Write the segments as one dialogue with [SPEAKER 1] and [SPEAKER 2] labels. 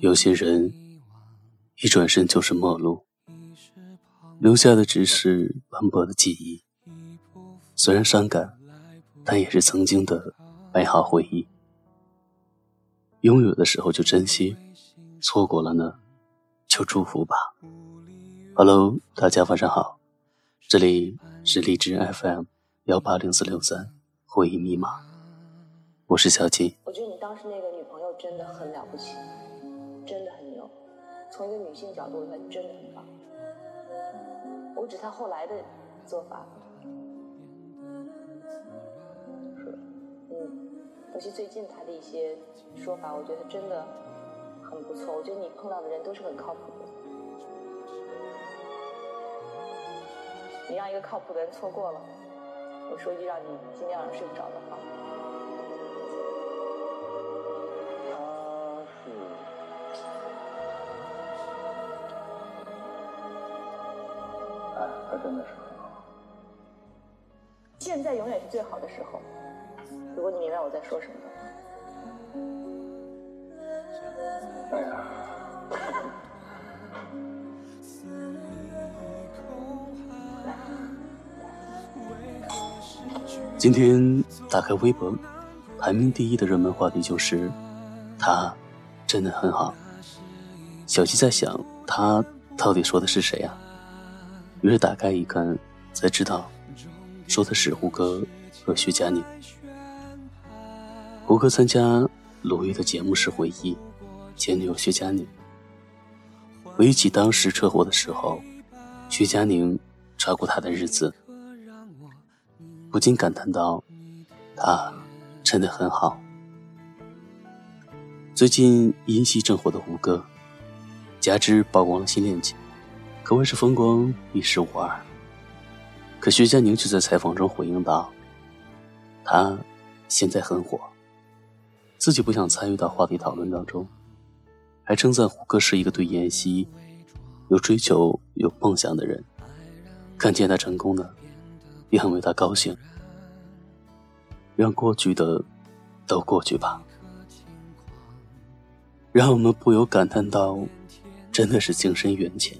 [SPEAKER 1] 有些人一转身就是陌路，留下的只是斑驳的记忆。虽然伤感，但也是曾经的美好回忆。拥有的时候就珍惜，错过了呢，就祝福吧。Hello，大家晚上好，这里是荔枝 FM 幺八零四六三回忆密码，我是小七。
[SPEAKER 2] 我觉得你当时那个女朋友真的很了不起。真的很牛，从一个女性角度来，真的很棒。我指他后来的做法，是，嗯，尤其最近他的一些说法，我觉得真的很不错。我觉得你碰到的人都是很靠谱的，你让一个靠谱的人错过了，我说一句让你今天晚上睡不着的话。
[SPEAKER 3] 他真的是很好。
[SPEAKER 2] 现在永远是最好的时候。如果你明白我在说什么的话。
[SPEAKER 3] 哎呀。
[SPEAKER 1] 今天打开微博，排名第一的热门话题就是他真的很好。小七在想，他到底说的是谁啊？于是打开一看，才知道，说的是胡歌和徐佳宁。胡歌参加鲁豫的节目时回忆，前女友徐佳宁。回忆起当时车祸的时候，徐佳宁照顾他的日子，不禁感叹道：“他真的很好。”最近因戏正火的胡歌，加之曝光了新恋情。可谓是风光一时无二。可徐佳宁却在采访中回应道：“他现在很火，自己不想参与到话题讨论当中，还称赞胡歌是一个对演戏有追求、有梦想的人。看见他成功了，也很为他高兴。让过去的都过去吧。让我们不由感叹道：真的是情深缘浅。”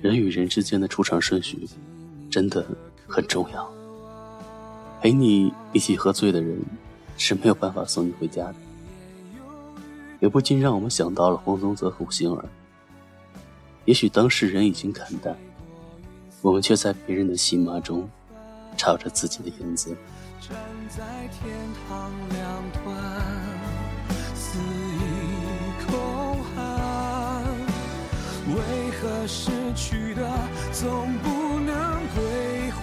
[SPEAKER 1] 人与人之间的出场顺序，真的很重要。陪你一起喝醉的人，是没有办法送你回家的。也不禁让我们想到了黄宗泽和胡杏儿。也许当事人已经看淡，我们却在别人的戏码中，朝着自己的影子。站在天堂两端，肆意空喊，为何是？去的总不能归还，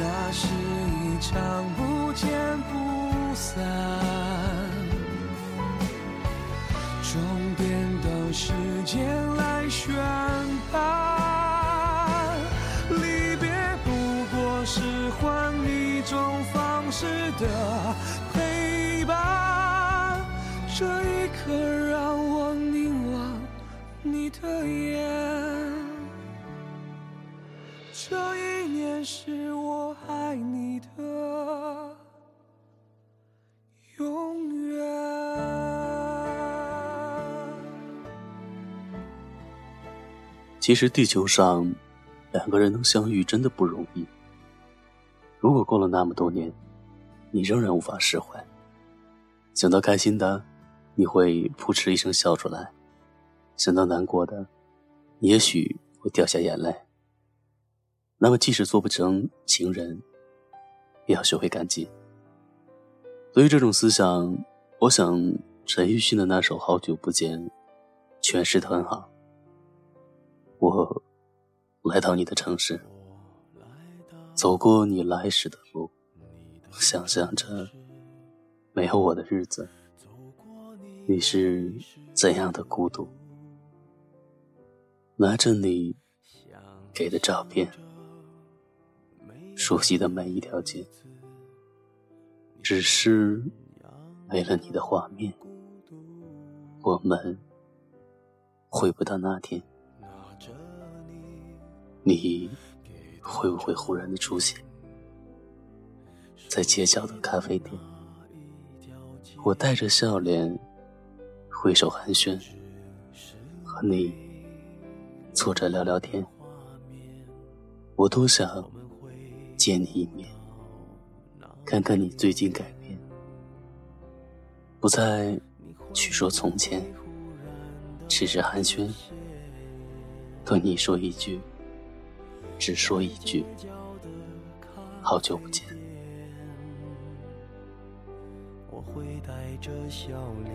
[SPEAKER 1] 那是一场不见不散。终点等时间来宣判，离别不过是换一种方式的你的眼，这一年是我爱你的永远。其实地球上两个人能相遇真的不容易。如果过了那么多年，你仍然无法释怀，想到开心的，你会扑哧一声笑出来。想到难过的，也许会掉下眼泪。那么，即使做不成情人，也要学会感激。对于这种思想，我想陈奕迅的那首《好久不见》诠释的很好。我来到你的城市，走过你来时的路，想象着没有我的日子，你是怎样的孤独。拿着你给的照片，熟悉的每一条街，只是没了你的画面，我们回不到那天。你会不会忽然的出现在街角的咖啡店，我带着笑脸，挥手寒暄，和你坐着聊聊天。我多想见你一面，看看你最近改变，不再去说从前，只是寒暄，对你说一句，只说一句，好久不见。
[SPEAKER 4] 我会带着笑脸，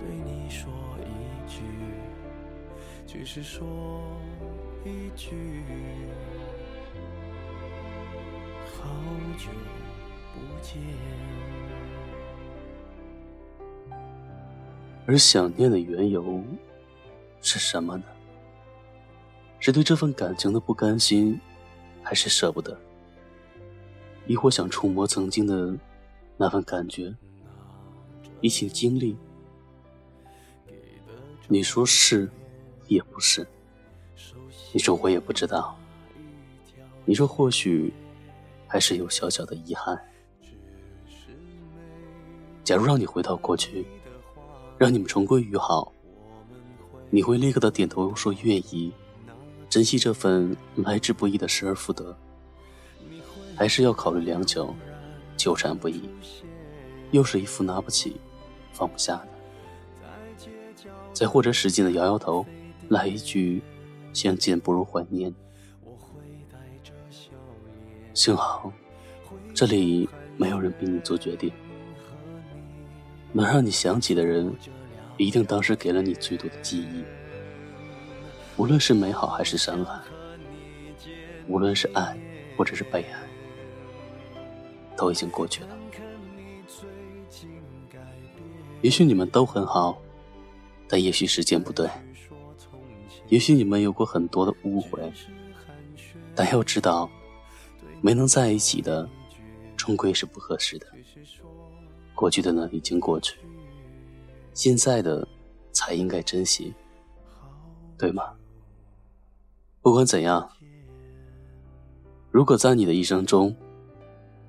[SPEAKER 4] 对你说一句，只是说。一句好久不见，
[SPEAKER 1] 而想念的缘由是什么呢？是对这份感情的不甘心，还是舍不得？亦或想触摸曾经的那份感觉，一起经历？你说是，也不是。你说我也不知道。你说或许还是有小小的遗憾。假如让你回到过去，让你们重归于好，你会立刻的点头说愿意，珍惜这份来之不易的失而复得，还是要考虑良久，纠缠不已，又是一副拿不起，放不下的？再或者使劲的摇摇头，来一句。相见不如怀念。幸好，这里没有人逼你做决定。能让你想起的人，一定当时给了你最多的记忆。无论是美好还是伤害，无论是爱或者是被爱，都已经过去了。也许你们都很好，但也许时间不对。也许你们有过很多的误会，但要知道，没能在一起的，终归是不合适的。过去的呢，已经过去，现在的才应该珍惜，对吗？不管怎样，如果在你的一生中，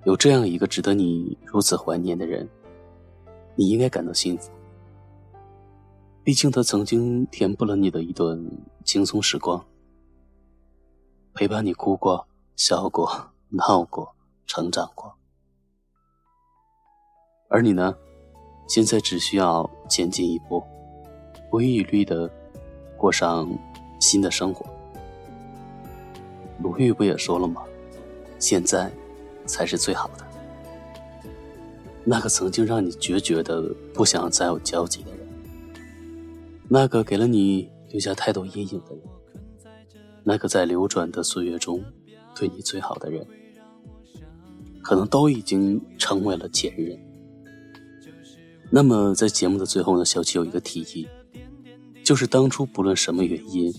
[SPEAKER 1] 有这样一个值得你如此怀念的人，你应该感到幸福。毕竟，他曾经填补了你的一段轻松时光，陪伴你哭过、笑过、闹过、成长过。而你呢，现在只需要前进一步，不遗余力的过上新的生活。鲁豫不也说了吗？现在才是最好的。那个曾经让你决绝的不想再有交集的人。那个给了你留下太多阴影的人，那个在流转的岁月中对你最好的人，可能都已经成为了前任。那么，在节目的最后呢，小七有一个提议，就是当初不论什么原因，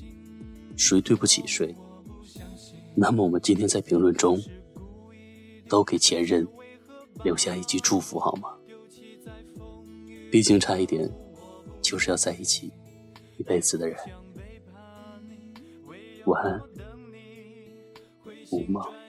[SPEAKER 1] 谁对不起谁，那么我们今天在评论中都给前任留下一句祝福，好吗？毕竟差一点，就是要在一起。一辈子的人，晚安，无梦。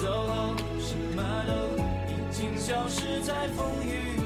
[SPEAKER 4] 走后什么都已经消失在风雨。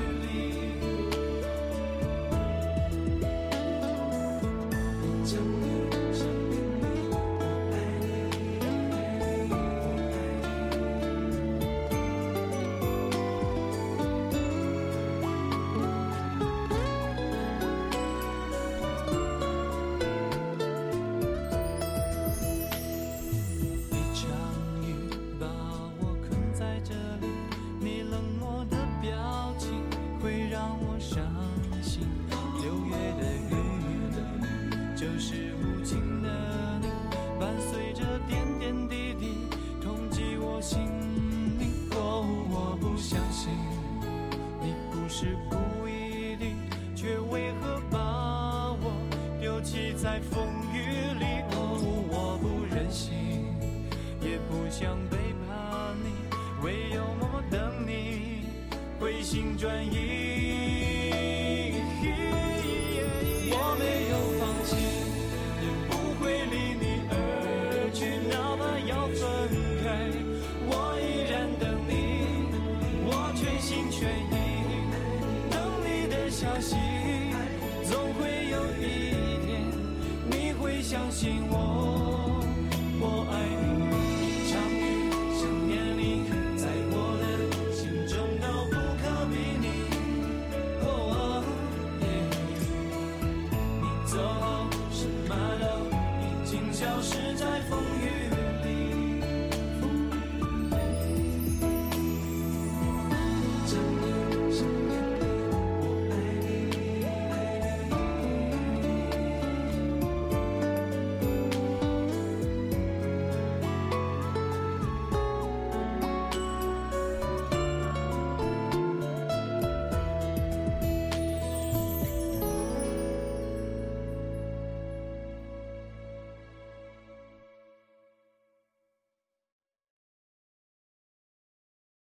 [SPEAKER 1] 是故意的却为何把我丢弃在风